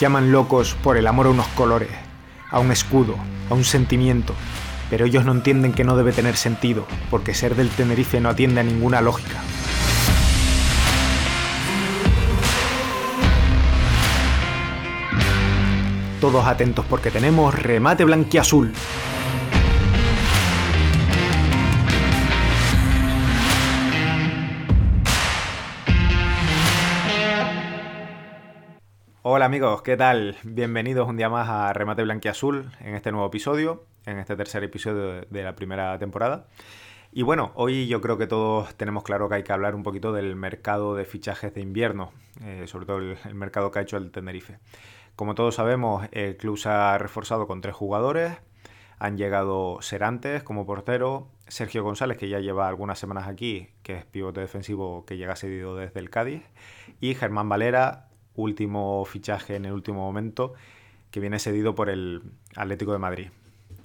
Llaman locos por el amor a unos colores, a un escudo, a un sentimiento, pero ellos no entienden que no debe tener sentido, porque ser del Tenerife no atiende a ninguna lógica. Todos atentos porque tenemos remate blanquiazul. Hola amigos, ¿qué tal? Bienvenidos un día más a Remate Blanquiazul en este nuevo episodio, en este tercer episodio de la primera temporada. Y bueno, hoy yo creo que todos tenemos claro que hay que hablar un poquito del mercado de fichajes de invierno, eh, sobre todo el, el mercado que ha hecho el Tenerife. Como todos sabemos, el club se ha reforzado con tres jugadores. Han llegado Serantes como portero, Sergio González, que ya lleva algunas semanas aquí, que es pivote defensivo que llega cedido desde el Cádiz, y Germán Valera, último fichaje en el último momento, que viene cedido por el Atlético de Madrid.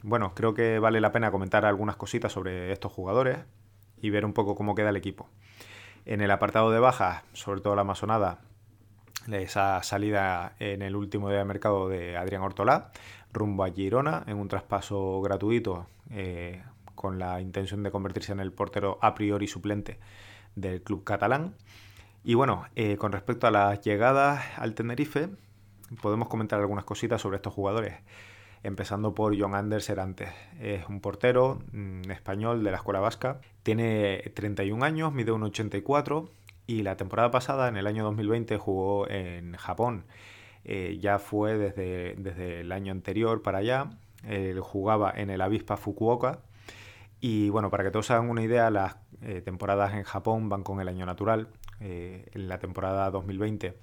Bueno, creo que vale la pena comentar algunas cositas sobre estos jugadores y ver un poco cómo queda el equipo. En el apartado de bajas, sobre todo la masonada, esa salida en el último día de mercado de Adrián Ortolá, rumbo a Girona, en un traspaso gratuito eh, con la intención de convertirse en el portero a priori suplente del club catalán. Y bueno, eh, con respecto a las llegadas al Tenerife, podemos comentar algunas cositas sobre estos jugadores. Empezando por John Anders Serantes. Es un portero mm, español de la escuela vasca. Tiene 31 años, mide 1,84 y la temporada pasada, en el año 2020, jugó en Japón. Eh, ya fue desde, desde, el año anterior para allá. Él jugaba en el Avispa Fukuoka. Y bueno, para que todos hagan una idea, las eh, temporadas en Japón van con el año natural. Eh, en la temporada 2020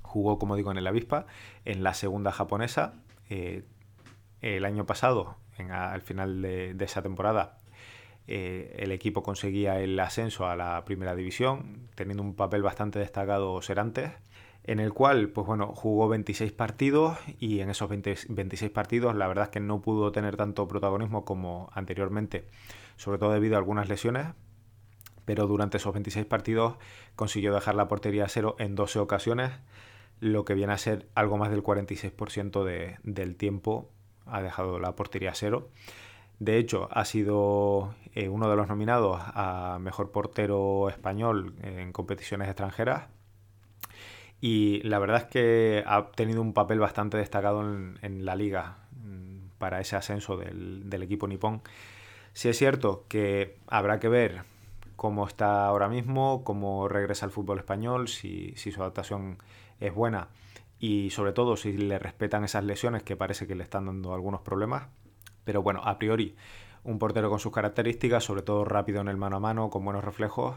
jugó, como digo, en el Avispa. En la segunda japonesa, eh, el año pasado, al final de, de esa temporada, eh, el equipo conseguía el ascenso a la primera división, teniendo un papel bastante destacado Serantes, en el cual, pues bueno, jugó 26 partidos y en esos 20, 26 partidos la verdad es que no pudo tener tanto protagonismo como anteriormente, sobre todo debido a algunas lesiones, pero durante esos 26 partidos consiguió dejar la portería a cero en 12 ocasiones, lo que viene a ser algo más del 46% de, del tiempo ha dejado la portería a cero. De hecho, ha sido eh, uno de los nominados a mejor portero español en competiciones extranjeras. Y la verdad es que ha tenido un papel bastante destacado en, la liga mm, para ese ascenso del, equipo nipón. Sí es cierto que habrá que ver cómo está ahora mismo, cómo regresa al fútbol español, si, su adaptación es buena y sobre todo si le respetan esas lesiones que parece que le están dando algunos problemas pero bueno, a priori, un portero con sus características, sobre todo rápido en el mano a mano, con buenos reflejos,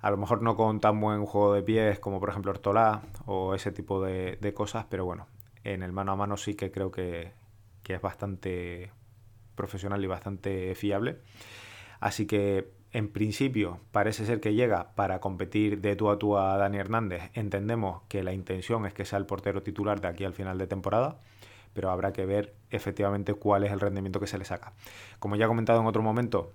a lo mejor no con tan buen juego de pies como por ejemplo Ortolá o ese tipo de, cosas, pero bueno, en el mano a mano sí que creo que es bastante profesional y bastante fiable. Así que en principio parece ser que llega para competir de tú a tú a Dani Hernández. Entendemos que la intención es que sea el portero titular de aquí al final de temporada pero habrá que ver efectivamente cuál es el rendimiento que se le saca. Como ya he comentado en otro momento,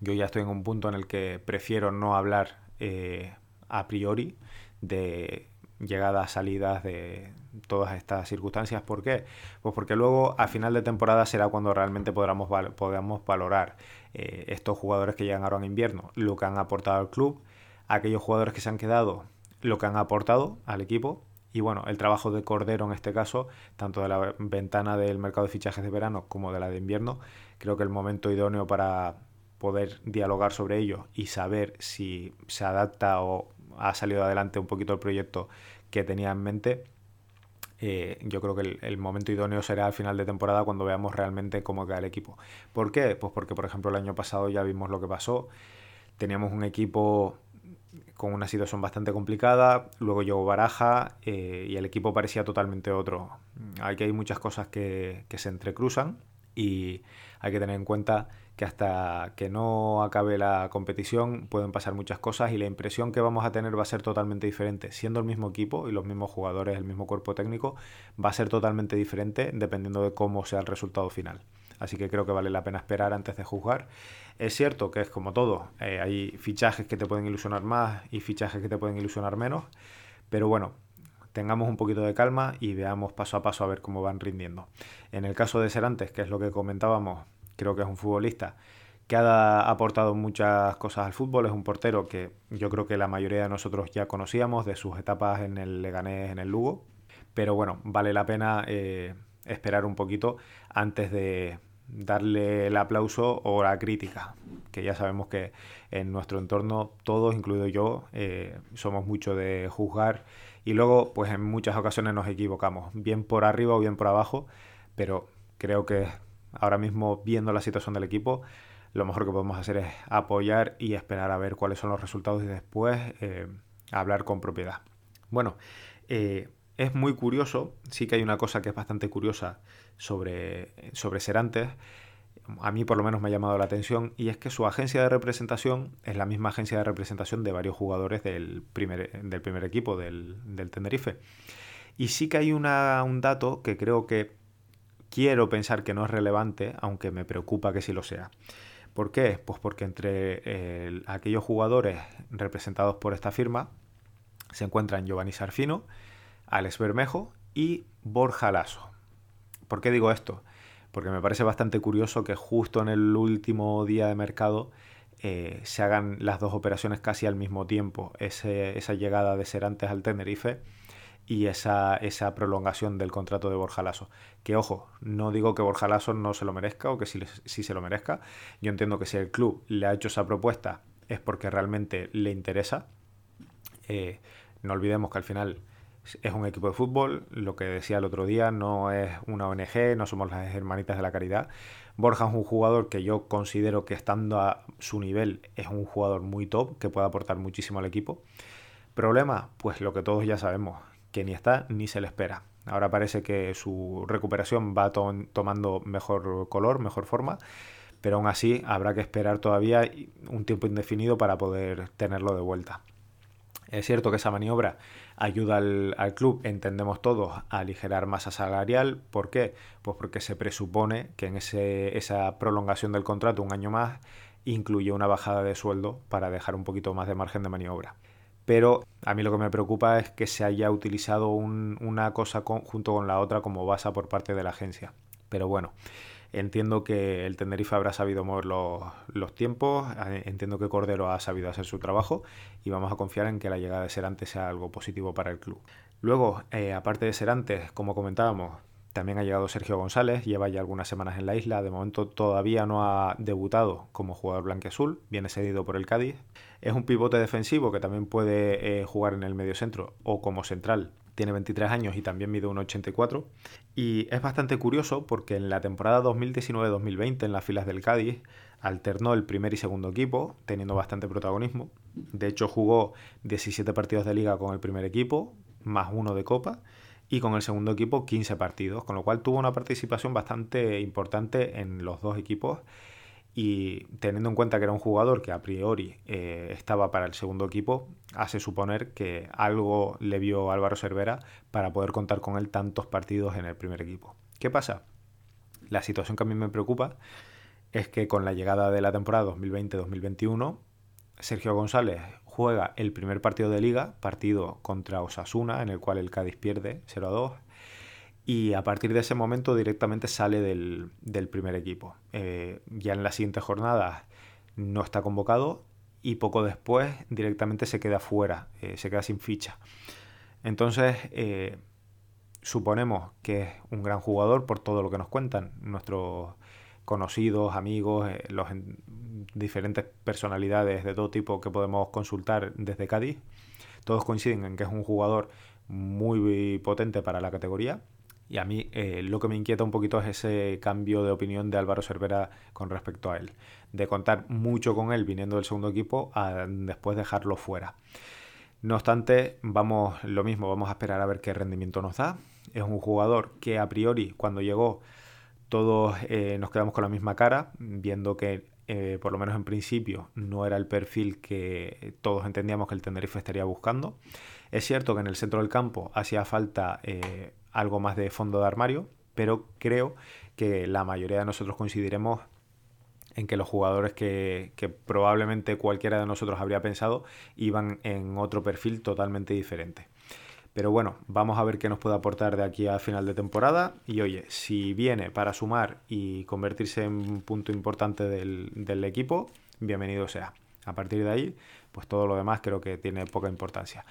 yo ya estoy en un punto en el que prefiero no hablar eh, a priori de llegadas, salidas, de todas estas circunstancias. ¿Por qué? Pues porque luego a final de temporada será cuando realmente podamos, podamos valorar eh, estos jugadores que llegan ahora en invierno, lo que han aportado al club, aquellos jugadores que se han quedado, lo que han aportado al equipo y bueno, el trabajo de Cordero en este caso, tanto de la ventana del mercado de fichajes de verano como de la de invierno, creo que el momento idóneo para poder dialogar sobre ello y saber si se adapta o ha salido adelante un poquito el proyecto que tenía en mente, eh, yo creo que el, momento idóneo será al final de temporada cuando veamos realmente cómo queda el equipo. ¿Por qué? Pues porque, por ejemplo, el año pasado ya vimos lo que pasó. Teníamos un equipo con una situación bastante complicada. Luego llegó Baraja eh, y el equipo parecía totalmente otro. Aquí hay muchas cosas que, se entrecruzan y hay que tener en cuenta que hasta que no acabe la competición pueden pasar muchas cosas y la impresión que vamos a tener va a ser totalmente diferente. Siendo el mismo equipo y los mismos jugadores, el mismo cuerpo técnico, va a ser totalmente diferente dependiendo de cómo sea el resultado final. Así que creo que vale la pena esperar antes de juzgar. Es cierto que es como todo, eh, hay fichajes que te pueden ilusionar más y fichajes que te pueden ilusionar menos, pero bueno, tengamos un poquito de calma y veamos paso a paso a ver cómo van rindiendo. En el caso de Serantes, que es lo que comentábamos, creo que es un futbolista que ha aportado muchas cosas al fútbol, es un portero que yo creo que la mayoría de nosotros ya conocíamos de sus etapas en el Leganés, en el Lugo, pero bueno, vale la pena eh, esperar un poquito antes de darle el aplauso o la crítica, que ya sabemos que en nuestro entorno todos, incluido yo, eh, somos mucho de juzgar y luego pues en muchas ocasiones nos equivocamos, bien por arriba o bien por abajo, pero creo que ahora mismo viendo la situación del equipo, lo mejor que podemos hacer es apoyar y esperar a ver cuáles son los resultados y después eh, hablar con propiedad. Bueno, eh, es muy curioso, sí que hay una cosa que es bastante curiosa sobre, sobre Serantes, a mí por lo menos me ha llamado la atención, y es que su agencia de representación es la misma agencia de representación de varios jugadores del primer, del primer equipo del, del Tenerife. Y sí que hay una, un dato que creo que quiero pensar que no es relevante, aunque me preocupa que sí lo sea. ¿Por qué? Pues porque entre aquellos jugadores representados por esta firma se encuentran Giovanni Sarfino, Alex Bermejo y Borja Lasso. ¿Por qué digo esto? Porque me parece bastante curioso que justo en el último día de mercado eh, se hagan las dos operaciones casi al mismo tiempo. esa llegada de Serantes al Tenerife y esa, esa prolongación del contrato de Borja Lasso. Que ojo, no digo que Borja Lasso no se lo merezca o que sí, se lo merezca. Yo entiendo que si el club le ha hecho esa propuesta es porque realmente le interesa. Eh, no olvidemos que al final es un equipo de fútbol, lo que decía el otro día, no es una ONG, no somos las hermanitas de la caridad. Borja es un jugador que yo considero que estando a su nivel es un jugador muy top, que puede aportar muchísimo al equipo. Problema, pues lo que todos ya sabemos, que ni está ni se le espera. Ahora parece que su recuperación va tomando mejor color, mejor forma, pero aún así habrá que esperar todavía un tiempo indefinido para poder tenerlo de vuelta. Es cierto que esa maniobra ayuda al, club, entendemos todos, a aligerar masa salarial. ¿Por qué? Pues porque se presupone que en ese, esa prolongación del contrato un año más incluye una bajada de sueldo para dejar un poquito más de margen de maniobra pero a mí lo que me preocupa es que se haya utilizado una cosa junto con la otra como base por parte de la agencia. Pero bueno, entiendo que el Tenerife habrá sabido mover los, tiempos, entiendo que Cordero ha sabido hacer su trabajo y vamos a confiar en que la llegada de Serantes sea algo positivo para el club. Luego, eh, aparte de Serantes, como comentábamos, también ha llegado Sergio González, lleva ya algunas semanas en la isla, de momento todavía no ha debutado como jugador blanqueazul, viene cedido por el Cádiz. Es un pivote defensivo que también puede eh, jugar en el medio centro o como central. Tiene 23 años y también mide 1,84. Y es bastante curioso porque en la temporada 2019-2020 en las filas del Cádiz alternó el primer y segundo equipo, teniendo bastante protagonismo. De hecho jugó 17 partidos de liga con el primer equipo, más uno de copa y con el segundo equipo 15 partidos, con lo cual tuvo una participación bastante importante en los dos equipos y teniendo en cuenta que era un jugador que a priori eh, estaba para el segundo equipo, hace suponer que algo le vio Álvaro Cervera para poder contar con él tantos partidos en el primer equipo. ¿Qué pasa? La situación que a mí me preocupa es que con la llegada de la temporada 2020-2021, Sergio González juega el primer partido de liga, partido contra Osasuna, en el cual el Cádiz pierde 0-2. Y a partir de ese momento directamente sale del, primer equipo. Eh, ya en la siguiente jornada no está convocado y poco después directamente se queda fuera, eh, se queda sin ficha. Entonces, eh, suponemos que es un gran jugador por todo lo que nos cuentan nuestros conocidos, amigos, los diferentes personalidades de todo tipo que podemos consultar desde Cádiz. Todos coinciden en que es un jugador muy potente para la categoría. Y a mí eh, lo que me inquieta un poquito es ese cambio de opinión de Álvaro Cervera con respecto a él. De contar mucho con él viniendo del segundo equipo a después dejarlo fuera. No obstante, vamos lo mismo, vamos a esperar a ver qué rendimiento nos da. Es un jugador que a priori cuando llegó todos eh, nos quedamos con la misma cara, viendo que eh, por lo menos en principio, no era el perfil que todos entendíamos que el Tenerife estaría buscando. Es cierto que en el centro del campo hacía falta eh, algo más de fondo de armario, pero creo que la mayoría de nosotros coincidiremos en que los jugadores que, que, probablemente cualquiera de nosotros habría pensado iban en otro perfil totalmente diferente. Pero bueno, vamos a ver qué nos puede aportar de aquí a final de temporada. Y oye, si viene para sumar y convertirse en un punto importante del, del equipo, bienvenido sea. A partir de ahí, pues todo lo demás creo que tiene poca importancia.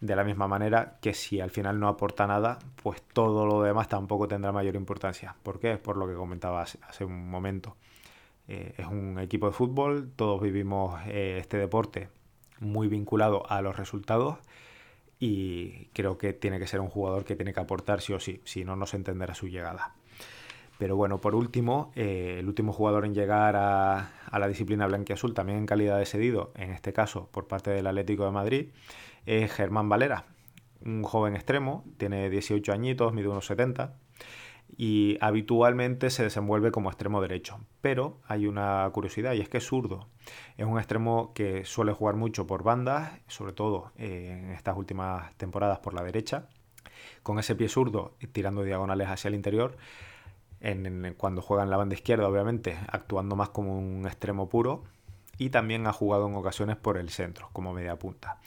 De la misma manera que si al final no aporta nada, pues todo lo demás tampoco tendrá mayor importancia. ¿Por qué? Por lo que comentaba hace, un momento. Eh, es un equipo de fútbol, todos vivimos eh, este deporte muy vinculado a los resultados y creo que tiene que ser un jugador que tiene que aportar sí o sí, si no, no se entenderá su llegada. Pero bueno, por último, eh, el último jugador en llegar a, la disciplina blanquiazul, también en calidad de cedido, en este caso por parte del Atlético de Madrid, es Germán Valera, un joven extremo, tiene 18 añitos, mide unos 70 y habitualmente se desenvuelve como extremo derecho. Pero hay una curiosidad y es que es zurdo. Es un extremo que suele jugar mucho por bandas, sobre todo eh, en estas últimas temporadas por la derecha, con ese pie zurdo tirando diagonales hacia el interior en, cuando juega en la banda izquierda, obviamente, actuando más como un extremo puro y también ha jugado en ocasiones por el centro, como media punta.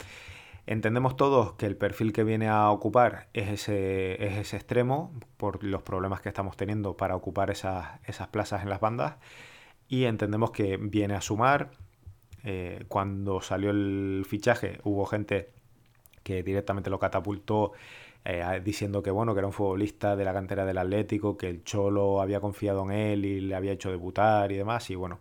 Entendemos todos que el perfil que viene a ocupar es ese, es ese extremo por los problemas que estamos teniendo para ocupar esas, esas plazas en las bandas y entendemos que viene a sumar. Eh, cuando salió el fichaje hubo gente que directamente lo catapultó eh, diciendo que bueno, que era un futbolista de la cantera del Atlético, que el Cholo había confiado en él y le había hecho debutar y demás. Y bueno,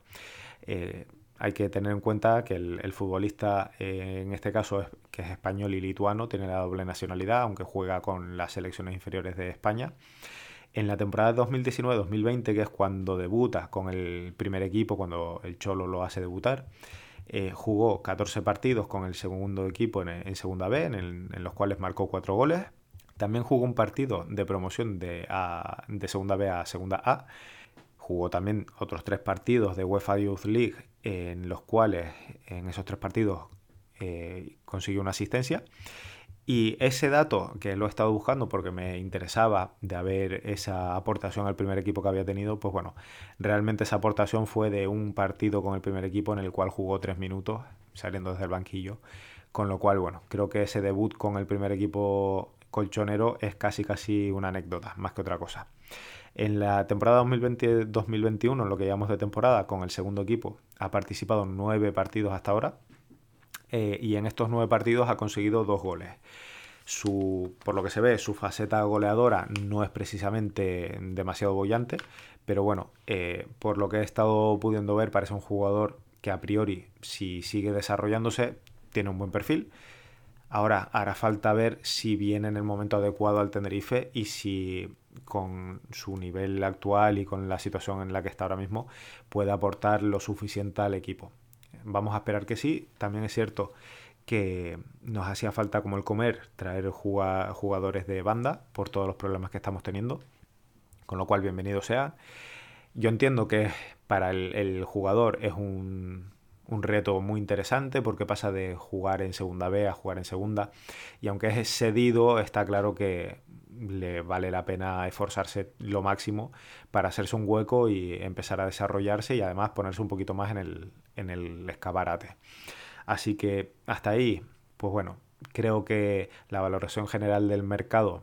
eh, hay que tener en cuenta que el, futbolista, eh, en este caso, es, que es español y lituano, tiene la doble nacionalidad, aunque juega con las selecciones inferiores de España. En la temporada 2019-2020, que es cuando debuta con el primer equipo, cuando el Cholo lo hace debutar, jugó 14 partidos con el segundo equipo en, Segunda B, en, los cuales marcó 4 goles. También jugó un partido de promoción de, de Segunda B a Segunda A. Jugó también otros tres partidos de UEFA Youth League en los cuales en esos tres partidos eh, consiguió una asistencia. Y ese dato que lo he estado buscando porque me interesaba de haber esa aportación al primer equipo que había tenido, pues bueno, realmente esa aportación fue de un partido con el primer equipo en el cual jugó tres minutos saliendo desde el banquillo. Con lo cual, bueno, creo que ese debut con el primer equipo colchonero es casi casi una anécdota, más que otra cosa. En la temporada 2020-2021, en lo que llamamos de temporada, con el segundo equipo, ha participado en nueve partidos hasta ahora eh, y en estos nueve partidos ha conseguido dos goles. Su, por lo que se ve, su faceta goleadora no es precisamente demasiado bollante, pero bueno, eh, por lo que he estado pudiendo ver, parece un jugador que a priori, si sigue desarrollándose, tiene un buen perfil Ahora hará falta ver si viene en el momento adecuado al Tenerife y si con su nivel actual y con la situación en la que está ahora mismo puede aportar lo suficiente al equipo. Vamos a esperar que sí. También es cierto que nos hacía falta como el comer traer jugadores de banda por todos los problemas que estamos teniendo. Con lo cual, bienvenido sea. Yo entiendo que para el jugador es un, un reto muy interesante porque pasa de jugar en segunda B a jugar en segunda y aunque es cedido está claro que le vale la pena esforzarse lo máximo para hacerse un hueco y empezar a desarrollarse y además ponerse un poquito más en el, en el escaparate. Así que hasta ahí, pues bueno, creo que la valoración general del mercado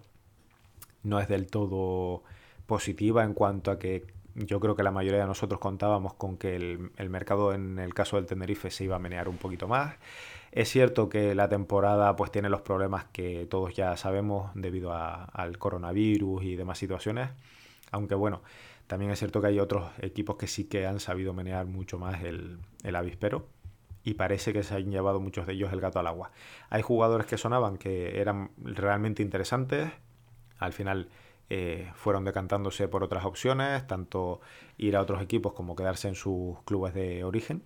no es del todo positiva en cuanto a que yo creo que la mayoría de nosotros contábamos con que el, mercado en el caso del Tenerife se iba a menear un poquito más. Es cierto que la temporada pues tiene los problemas que todos ya sabemos debido al coronavirus y demás situaciones, aunque bueno, también es cierto que hay otros equipos que sí que han sabido menear mucho más el, el avispero y parece que se han llevado muchos de ellos el gato al agua. Hay jugadores que sonaban que eran realmente interesantes, al final eh, fueron decantándose por otras opciones, tanto ir a otros equipos como quedarse en sus clubes de origen.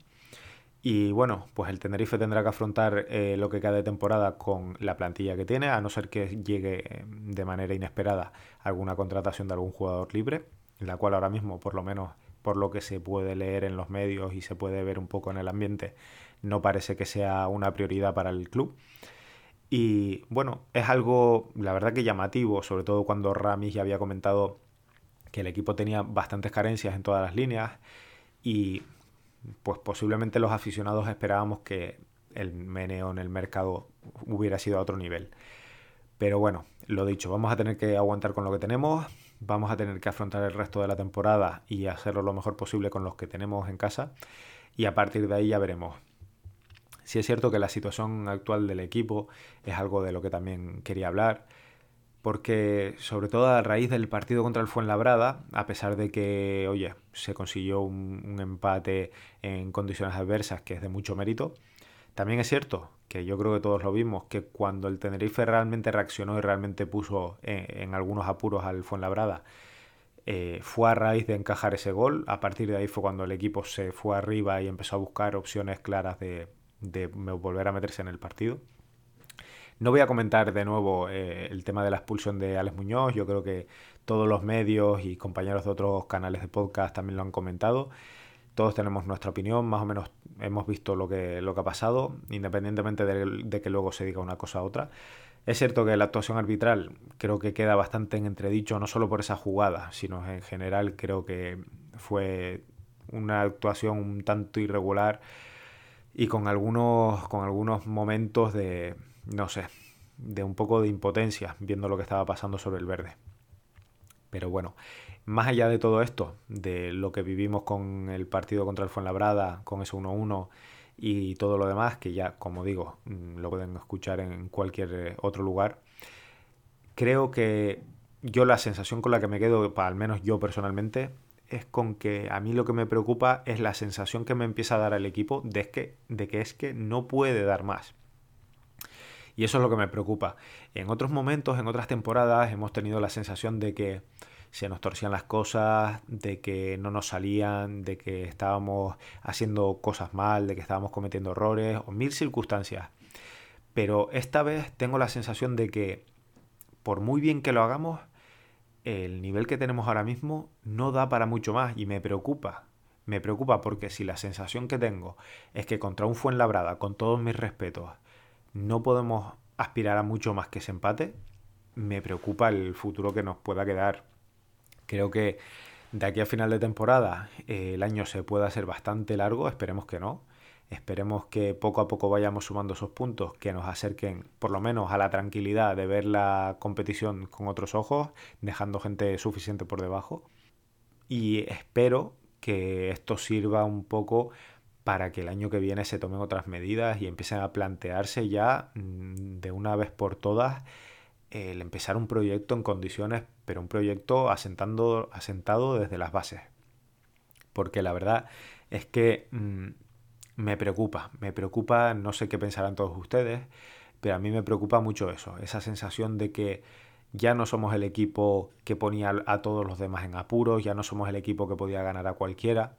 Y bueno, pues el Tenerife tendrá que afrontar eh, lo que queda de temporada con la plantilla que tiene, a no ser que llegue eh, de manera inesperada alguna contratación de algún jugador libre, la cual ahora mismo, por lo menos por lo que se puede leer en los medios y se puede ver un poco en el ambiente, no parece que sea una prioridad para el club. Y bueno, es algo, la verdad que llamativo, sobre todo cuando Ramis ya había comentado que el equipo tenía bastantes carencias en todas las líneas y pues posiblemente los aficionados esperábamos que el meneo en el mercado hubiera sido a otro nivel. Pero bueno, lo dicho, vamos a tener que aguantar con lo que tenemos, vamos a tener que afrontar el resto de la temporada y hacerlo lo mejor posible con los que tenemos en casa y a partir de ahí ya veremos. Si es cierto que la situación actual del equipo es algo de lo que también quería hablar, porque sobre todo a raíz del partido contra el Fuenlabrada, a pesar de que, oye, se consiguió un, empate en condiciones adversas que es de mucho mérito, también es cierto que yo creo que todos lo vimos, que cuando el Tenerife realmente reaccionó y realmente puso en, algunos apuros al Fuenlabrada, eh, fue a raíz de encajar ese gol. A partir de ahí fue cuando el equipo se fue arriba y empezó a buscar opciones claras de, volver a meterse en el partido. No voy a comentar de nuevo eh, el tema de la expulsión de Alex Muñoz. Yo creo que todos los medios y compañeros de otros canales de podcast también lo han comentado todos tenemos nuestra opinión, más o menos hemos visto lo que, lo que ha pasado, independientemente de, que luego se diga una cosa u otra. Es cierto que la actuación arbitral creo que queda bastante en entredicho, no solo por esa jugada, sino en general creo que fue una actuación un tanto irregular y con algunos, con algunos momentos de, no sé, de un poco de impotencia viendo lo que estaba pasando sobre el verde. Pero bueno, más allá de todo esto, de lo que vivimos con el partido contra el Fuenlabrada, con ese 1-1 y todo lo demás, que ya, como digo, mm, lo pueden escuchar en cualquier eh, otro lugar, creo que yo la sensación con la que me quedo, al menos yo personalmente, es con que a mí lo que me preocupa es la sensación que me empieza a dar el equipo de que, de que es que no puede dar más. Y eso es lo que me preocupa. En otros momentos, en otras temporadas, hemos tenido la sensación de que se nos torcían las cosas, de que no nos salían, de que estábamos haciendo cosas mal, de que estábamos cometiendo errores o mil circunstancias. Pero esta vez tengo la sensación de que por muy bien que lo hagamos, el nivel que tenemos ahora mismo no da para mucho más y me preocupa. Me preocupa porque si la sensación que tengo es que contra un Fuenlabrada, con todos mis respetos, no podemos aspirar a mucho más que ese empate, me preocupa el futuro que nos pueda quedar. Creo que de aquí a final de temporada eh, el año se pueda hacer bastante largo, esperemos que no. Esperemos que poco a poco vayamos sumando esos puntos que nos acerquen por lo menos a la tranquilidad de ver la competición con otros ojos, dejando gente suficiente por debajo. Y espero que esto sirva un poco para que el año que viene se tomen otras medidas y empiecen a plantearse ya mm, de una vez por todas el empezar un proyecto en condiciones, pero un proyecto asentando, asentado desde las bases. Porque la verdad es que mm, me preocupa, me preocupa, no sé qué pensarán todos ustedes, pero a mí me preocupa mucho eso, esa sensación de que ya no somos el equipo que ponía a todos los demás en apuros, ya no somos el equipo que podía ganar a cualquiera.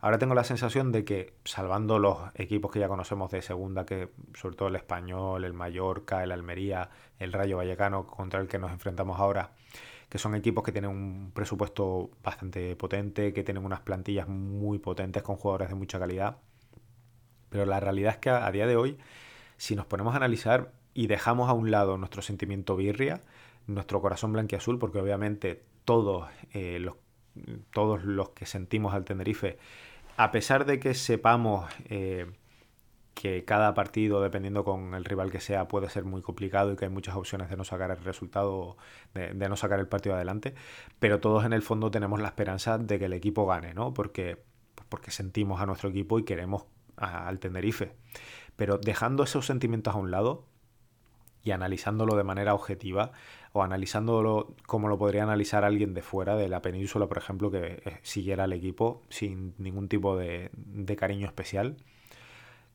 Ahora tengo la sensación de que, salvando los equipos que ya conocemos de segunda, que sobre todo el Español, el Mallorca, el Almería, el Rayo Vallecano, contra el que nos enfrentamos ahora, que son equipos que tienen un presupuesto bastante potente, que tienen unas plantillas muy potentes con jugadores de mucha calidad. Pero la realidad es que a, día de hoy, si nos ponemos a analizar y dejamos a un lado nuestro sentimiento birria, nuestro corazón blanquiazul, porque obviamente todos eh, los todos los que sentimos al Tenerife a pesar de que sepamos eh, que cada partido, dependiendo con el rival que sea, puede ser muy complicado y que hay muchas opciones de no sacar el resultado, de, no sacar el partido adelante, pero todos en el fondo tenemos la esperanza de que el equipo gane, ¿no? Porque, porque sentimos a nuestro equipo y queremos al Tenerife. Pero dejando esos sentimientos a un lado y analizándolo de manera objetiva, o analizándolo como lo podría analizar alguien de fuera de la península, por ejemplo, que eh, siguiera al equipo sin ningún tipo de, cariño especial.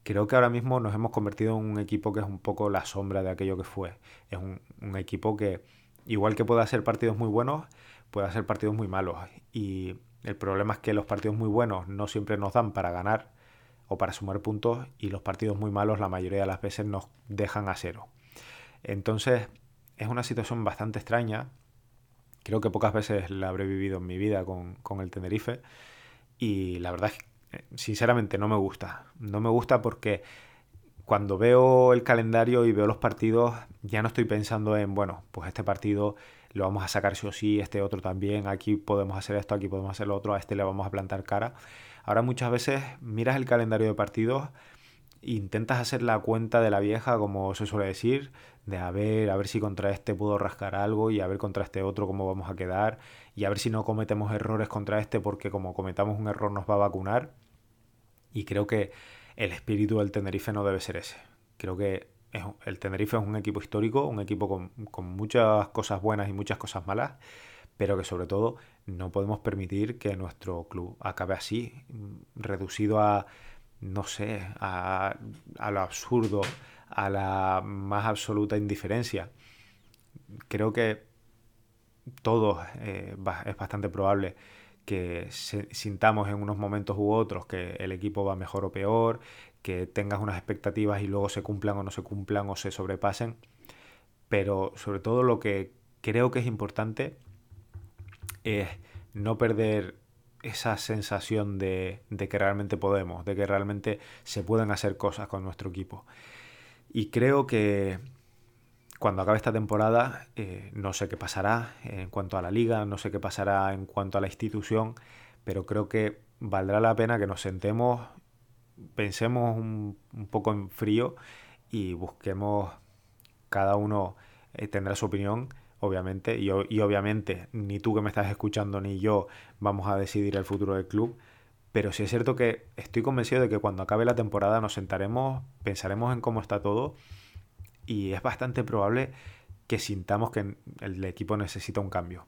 Creo que ahora mismo nos hemos convertido en un equipo que es un poco la sombra de aquello que fue. Es un, un equipo que, igual que puede hacer partidos muy buenos, puede hacer partidos muy malos. Y el problema es que los partidos muy buenos no siempre nos dan para ganar para sumar puntos y los partidos muy malos la mayoría de las veces nos dejan a cero. Entonces, es una situación bastante extraña. Creo que pocas veces la habré vivido en mi vida con, el Tenerife. Y la verdad es que, eh, sinceramente, no me gusta. No me gusta porque cuando veo el calendario y veo los partidos, ya no estoy pensando en, bueno, pues este partido lo vamos a sacar sí o sí, este otro también, aquí podemos hacer esto, aquí podemos hacer lo otro, a este le vamos a plantar cara. Ahora muchas veces miras el calendario de partidos intentas hacer la cuenta de la vieja, como se suele decir, de a ver, a ver si contra este puedo rascar algo y a ver contra este otro cómo vamos a quedar y a ver si no cometemos errores contra este porque como cometamos un error nos va a vacunar. Y creo que el espíritu del Tenerife no debe ser ese. Creo que el Tenerife es un equipo histórico, un equipo con, con muchas cosas buenas y muchas cosas malas, pero que sobre todo no podemos permitir que nuestro club acabe así, reducido a, no sé, a, a lo absurdo, a la más absoluta indiferencia. Creo que todo eh, es bastante probable que sintamos en unos momentos u otros que el equipo va mejor o peor, que tengas unas expectativas y luego se cumplan o no se cumplan o se sobrepasen. Pero sobre todo lo que creo que es importante es no perder esa sensación de, de, que realmente podemos, de que realmente se pueden hacer cosas con nuestro equipo. Y creo que cuando acabe esta temporada, eh, no sé qué pasará en cuanto a la liga, no sé qué pasará en cuanto a la institución, pero creo que valdrá la pena que nos sentemos, pensemos un, poco en frío y busquemos, cada uno eh, tendrá su opinión, obviamente, y, obviamente ni tú que me estás escuchando ni yo vamos a decidir el futuro del club, pero sí es cierto que estoy convencido de que cuando acabe la temporada nos sentaremos, pensaremos en cómo está todo y es bastante probable que sintamos que el equipo necesita un cambio.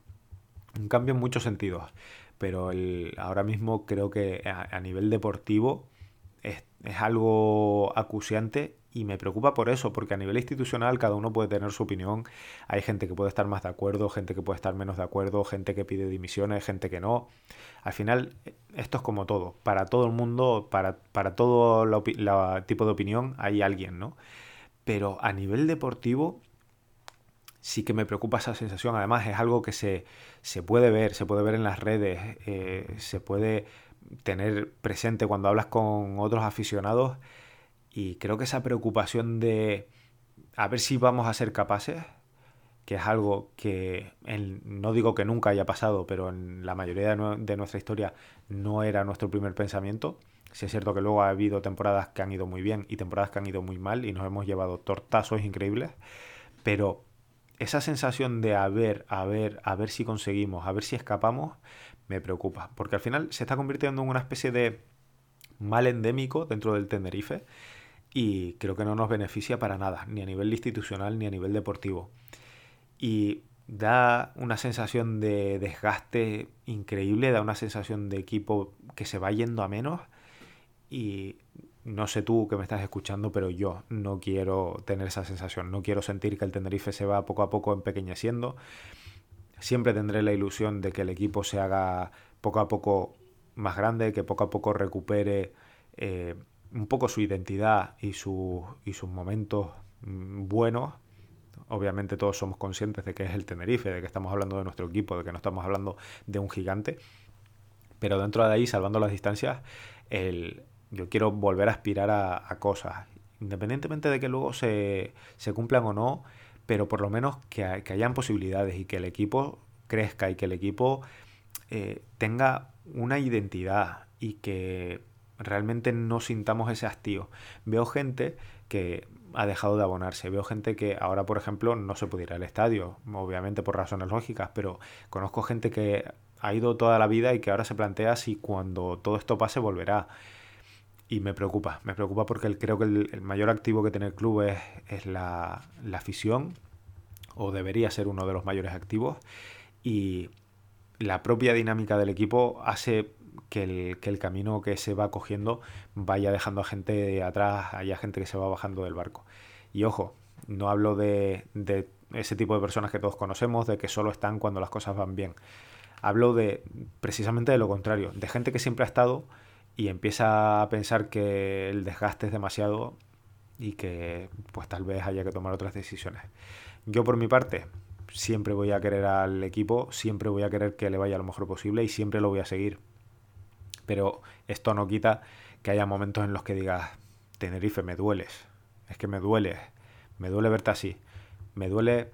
Un cambio en muchos sentidos, pero ahora mismo creo que a, nivel deportivo es, es, algo acuciante y me preocupa por eso, porque a nivel institucional cada uno puede tener su opinión. Hay gente que puede estar más de acuerdo, gente que puede estar menos de acuerdo, gente que pide dimisiones, gente que no. Al final, esto es como todo. Para todo el mundo, para, para todo tipo de opinión, hay alguien, ¿no? pero a nivel deportivo sí que me preocupa esa sensación. Además, es algo que se, puede ver, se puede ver en las redes, eh, se puede tener presente cuando hablas con otros aficionados. Y creo que esa preocupación de a ver si vamos a ser capaces, que es algo que no digo que nunca haya pasado, pero en la mayoría de nuestra historia no era nuestro primer pensamiento. Sí es cierto que luego ha habido temporadas que han ido muy bien y temporadas que han ido muy mal y nos hemos llevado tortazos increíbles, pero esa sensación de a ver, a ver, a ver si conseguimos, a ver si escapamos, me preocupa, porque al final se está convirtiendo en una especie de mal endémico dentro del Tenerife y creo que no nos beneficia para nada, ni a nivel institucional ni a nivel deportivo. Y da una sensación de desgaste increíble, da una sensación de equipo que se va yendo a menos y no sé tú que me estás escuchando, pero yo no quiero tener esa sensación, no quiero sentir que el Tenerife se va poco a poco empequeñeciendo. Siempre tendré la ilusión de que el equipo se haga poco a poco más grande, que poco a poco recupere eh, un poco su identidad y, y sus momentos mm, buenos. Obviamente todos somos conscientes de que es el Tenerife, de que estamos hablando de nuestro equipo, de que no estamos hablando de un gigante. Pero dentro de ahí, salvando las distancias, el, yo quiero volver a aspirar a, cosas, independientemente de que luego se, cumplan o no, pero por lo menos que, hayan posibilidades y que el equipo crezca y que el equipo eh, tenga una identidad y que realmente no sintamos ese hastío. Veo gente que ha dejado de abonarse. Veo gente que ahora, por ejemplo, no se puede ir al estadio, obviamente por razones lógicas, pero conozco gente que ha ido toda la vida y que ahora se plantea si cuando todo esto pase volverá y me preocupa, me preocupa porque creo que el, mayor activo que tiene el club es, la, afición, o debería ser uno de los mayores activos, y la propia dinámica del equipo hace que el, camino que se va cogiendo vaya dejando a gente atrás, haya gente que se va bajando del barco. Y ojo, no hablo de, de ese tipo de personas que todos conocemos, de que solo están cuando las cosas van bien. Hablo de precisamente de lo contrario, de gente que siempre ha estado y empieza a pensar que el desgaste es demasiado y que pues tal vez haya que tomar otras decisiones. Yo por mi parte siempre voy a querer al equipo, siempre voy a querer que le vaya lo mejor posible y siempre lo voy a seguir. Pero esto no quita que haya momentos en los que digas, Tenerife, me dueles, es que me duele, me duele verte así, me duele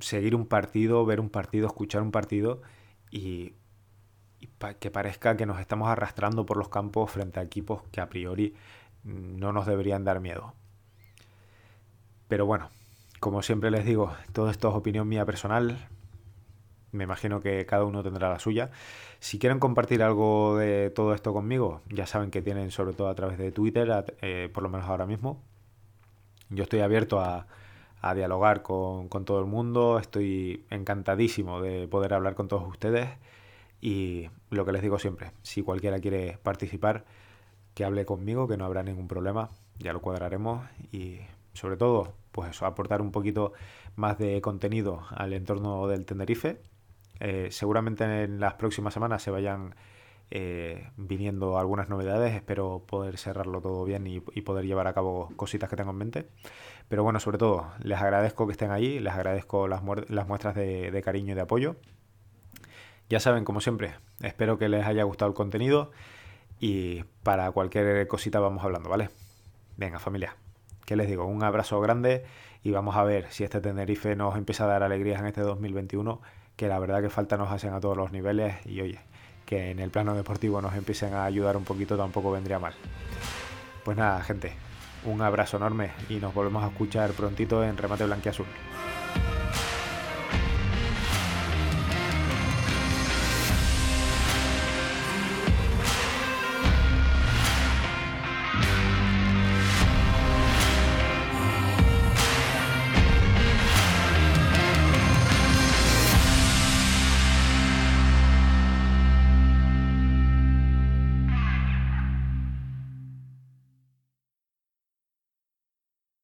seguir un partido, ver un partido, escuchar un partido y que parezca que nos estamos arrastrando por los campos frente a equipos que a priori no nos deberían dar miedo. Pero bueno, como siempre les digo, todo esto es opinión mía personal. Me imagino que cada uno tendrá la suya. Si quieren compartir algo de todo esto conmigo, ya saben que tienen sobre todo a través de Twitter, eh, por lo menos ahora mismo. Yo estoy abierto a, a dialogar con, con, todo el mundo, estoy encantadísimo de poder hablar con todos ustedes y lo que les digo siempre, si cualquiera quiere participar, que hable conmigo, que no habrá ningún problema, ya lo cuadraremos y sobre todo, pues eso, aportar un poquito más de contenido al entorno del Tenerife. Eh, seguramente en las próximas semanas se vayan eh, viniendo algunas novedades, espero poder cerrarlo todo bien y, poder llevar a cabo cositas que tengo en mente. Pero bueno, sobre todo, les agradezco que estén allí, les agradezco las, las muestras de, de cariño y de apoyo. Ya saben, como siempre, espero que les haya gustado el contenido y para cualquier cosita vamos hablando, ¿vale? Venga, familia. ¿Qué les digo? Un abrazo grande y vamos a ver si este Tenerife nos empieza a dar alegrías en este 2021, que la verdad que falta nos hacen a todos los niveles y oye, que en el plano deportivo nos empiecen a ayudar un poquito tampoco vendría mal. Pues nada, gente, un abrazo enorme y nos volvemos a escuchar prontito en Remate Blanquiazul.